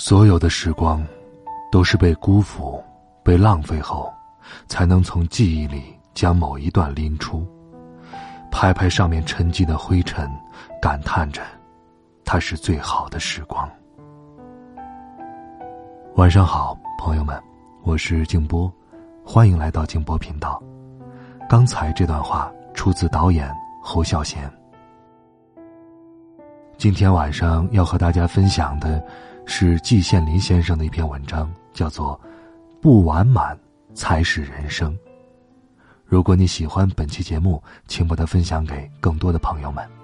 所有的时光，都是被辜负、被浪费后，才能从记忆里将某一段拎出，拍拍上面沉积的灰尘，感叹着，它是最好的时光。晚上好，朋友们，我是静波，欢迎来到静波频道。刚才这段话出自导演侯孝贤。今天晚上要和大家分享的。是季羡林先生的一篇文章，叫做《不完满才是人生》。如果你喜欢本期节目，请把它分享给更多的朋友们。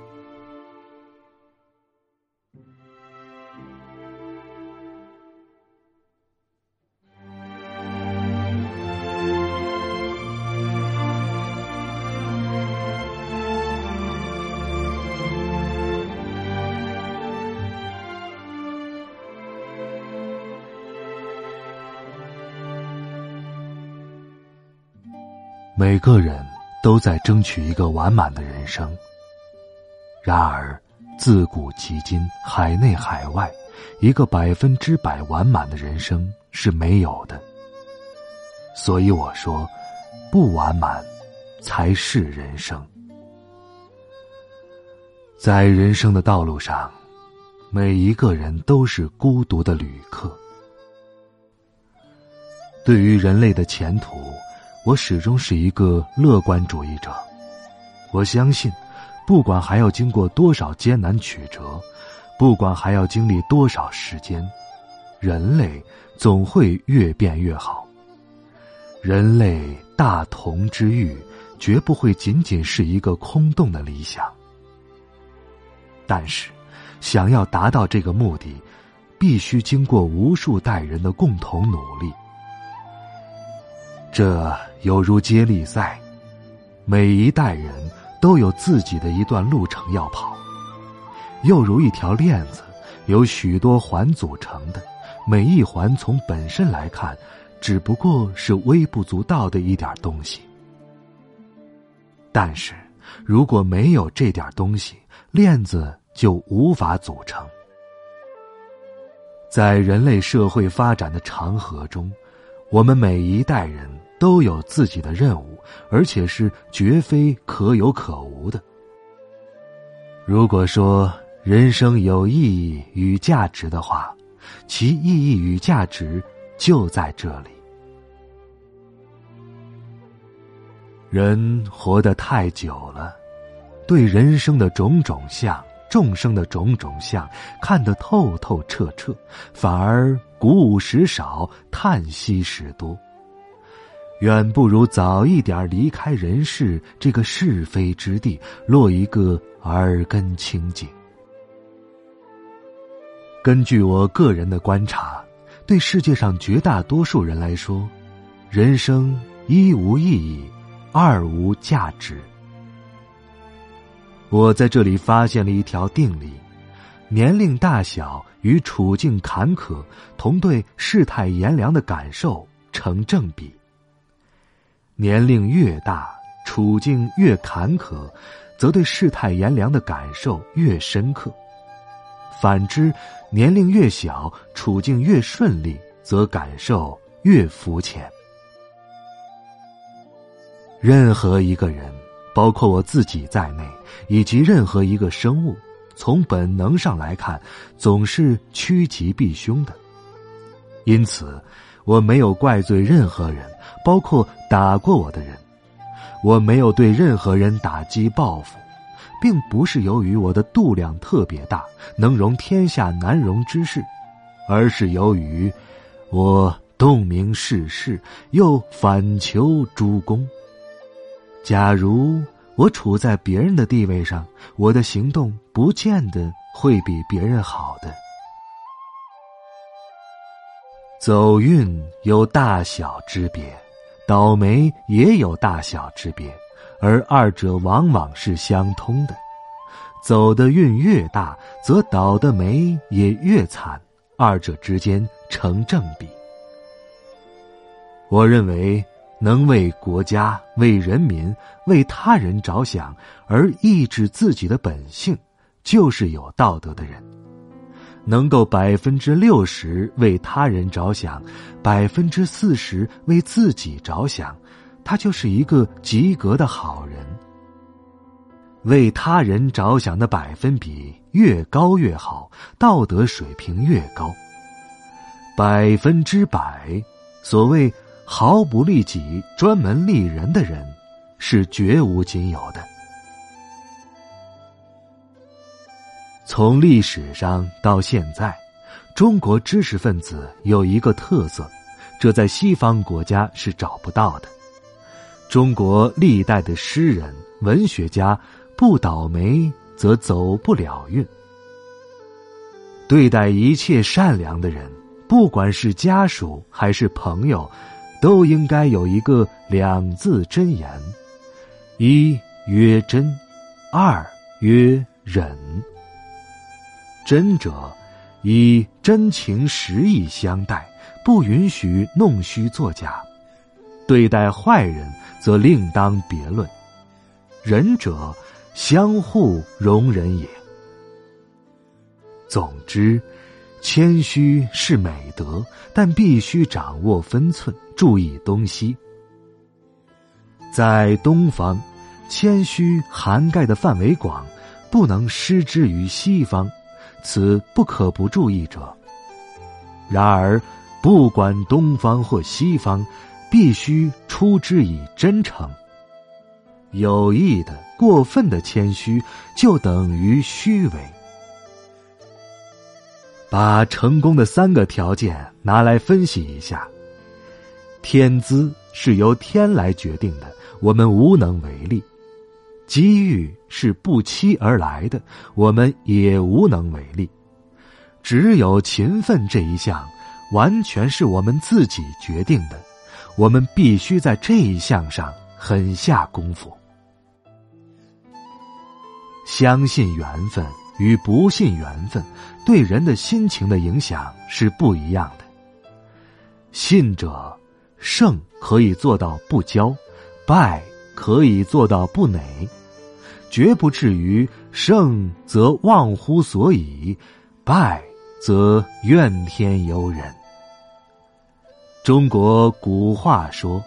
每个人都在争取一个完满的人生。然而，自古及今，海内海外，一个百分之百完满的人生是没有的。所以我说，不完满才是人生。在人生的道路上，每一个人都是孤独的旅客。对于人类的前途。我始终是一个乐观主义者，我相信，不管还要经过多少艰难曲折，不管还要经历多少时间，人类总会越变越好。人类大同之欲，绝不会仅仅是一个空洞的理想。但是，想要达到这个目的，必须经过无数代人的共同努力。这犹如接力赛，每一代人都有自己的一段路程要跑；又如一条链子，由许多环组成的，每一环从本身来看，只不过是微不足道的一点东西。但是，如果没有这点东西，链子就无法组成。在人类社会发展的长河中，我们每一代人。都有自己的任务，而且是绝非可有可无的。如果说人生有意义与价值的话，其意义与价值就在这里。人活得太久了，对人生的种种相、众生的种种相看得透透彻彻，反而鼓舞时少，叹息时多。远不如早一点离开人世这个是非之地，落一个耳根清净。根据我个人的观察，对世界上绝大多数人来说，人生一无意义，二无价值。我在这里发现了一条定理：年龄大小与处境坎坷，同对世态炎凉的感受成正比。年龄越大，处境越坎坷，则对世态炎凉的感受越深刻；反之，年龄越小，处境越顺利，则感受越肤浅。任何一个人，包括我自己在内，以及任何一个生物，从本能上来看，总是趋吉避凶的。因此，我没有怪罪任何人。包括打过我的人，我没有对任何人打击报复，并不是由于我的度量特别大，能容天下难容之事，而是由于我洞明世事，又反求诸公。假如我处在别人的地位上，我的行动不见得会比别人好的。走运有大小之别，倒霉也有大小之别，而二者往往是相通的。走的运越大，则倒的霉也越惨，二者之间成正比。我认为，能为国家、为人民、为他人着想而抑制自己的本性，就是有道德的人。能够百分之六十为他人着想，百分之四十为自己着想，他就是一个及格的好人。为他人着想的百分比越高越好，道德水平越高。百分之百，所谓毫不利己、专门利人的人，是绝无仅有的。从历史上到现在，中国知识分子有一个特色，这在西方国家是找不到的。中国历代的诗人、文学家不倒霉则走不了运。对待一切善良的人，不管是家属还是朋友，都应该有一个两字真言：一曰真，二曰忍。真者，以真情实意相待，不允许弄虚作假；对待坏人，则另当别论。仁者，相互容忍也。总之，谦虚是美德，但必须掌握分寸，注意东西。在东方，谦虚涵盖的范围广，不能失之于西方。此不可不注意者。然而，不管东方或西方，必须出之以真诚。有意的、过分的谦虚，就等于虚伪。把成功的三个条件拿来分析一下：天资是由天来决定的，我们无能为力。机遇是不期而来的，我们也无能为力。只有勤奋这一项，完全是我们自己决定的。我们必须在这一项上狠下功夫。相信缘分与不信缘分，对人的心情的影响是不一样的。信者胜可以做到不骄，败。可以做到不馁，绝不至于胜则忘乎所以，败则怨天尤人。中国古话说：“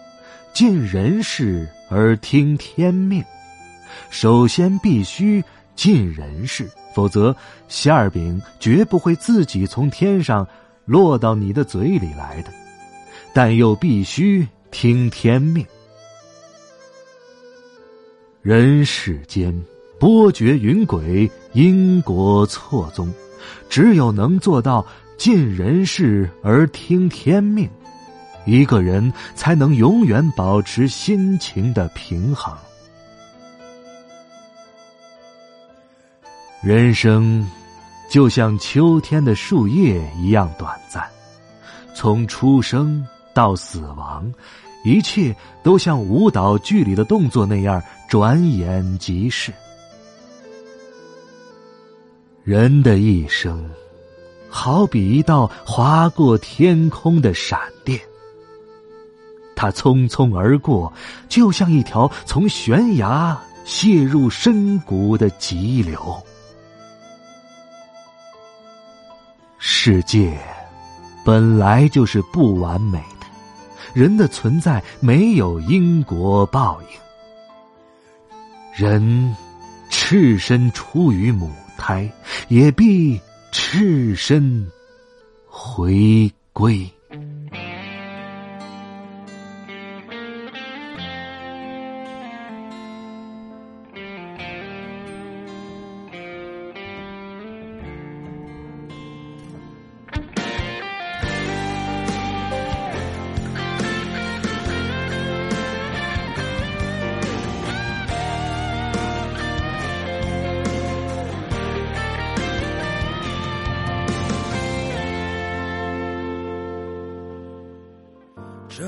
尽人事而听天命。”首先必须尽人事，否则馅儿饼绝不会自己从天上落到你的嘴里来的。但又必须听天命。人世间，波谲云诡，因果错综，只有能做到尽人事而听天命，一个人才能永远保持心情的平衡。人生就像秋天的树叶一样短暂，从出生到死亡。一切都像舞蹈剧里的动作那样转眼即逝。人的一生，好比一道划过天空的闪电，它匆匆而过，就像一条从悬崖泻入深谷的急流。世界本来就是不完美。人的存在没有因果报应，人赤身出于母胎，也必赤身回归。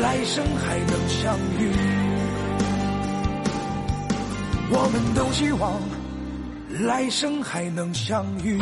来生还能相遇，我们都希望来生还能相遇。